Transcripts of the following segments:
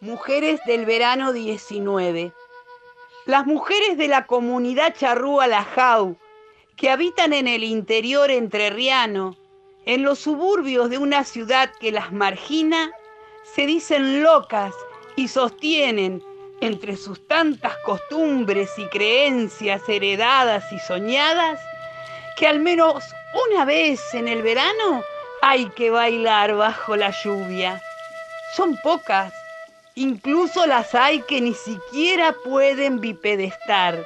mujeres del verano 19. Las mujeres de la comunidad charrúa Lajau, que habitan en el interior entrerriano, en los suburbios de una ciudad que las margina, se dicen locas y sostienen, entre sus tantas costumbres y creencias heredadas y soñadas, que al menos una vez en el verano hay que bailar bajo la lluvia. Son pocas, incluso las hay que ni siquiera pueden bipedestar.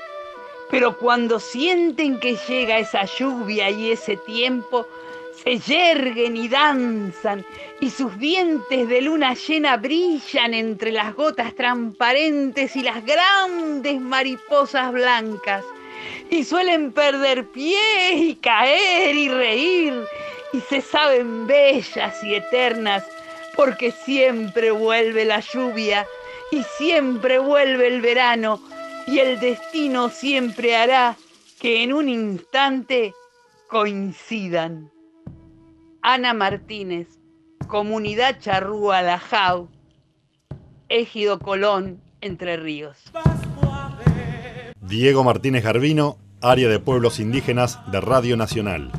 Pero cuando sienten que llega esa lluvia y ese tiempo, se yerguen y danzan, y sus dientes de luna llena brillan entre las gotas transparentes y las grandes mariposas blancas, y suelen perder pie y caer y reír, y se saben bellas y eternas, porque siempre vuelve la lluvia y siempre vuelve el verano, y el destino siempre hará que en un instante coincidan. Ana Martínez, Comunidad Charrúa Lajau, Ejido Colón, Entre Ríos. Diego Martínez Garbino, Área de Pueblos Indígenas de Radio Nacional.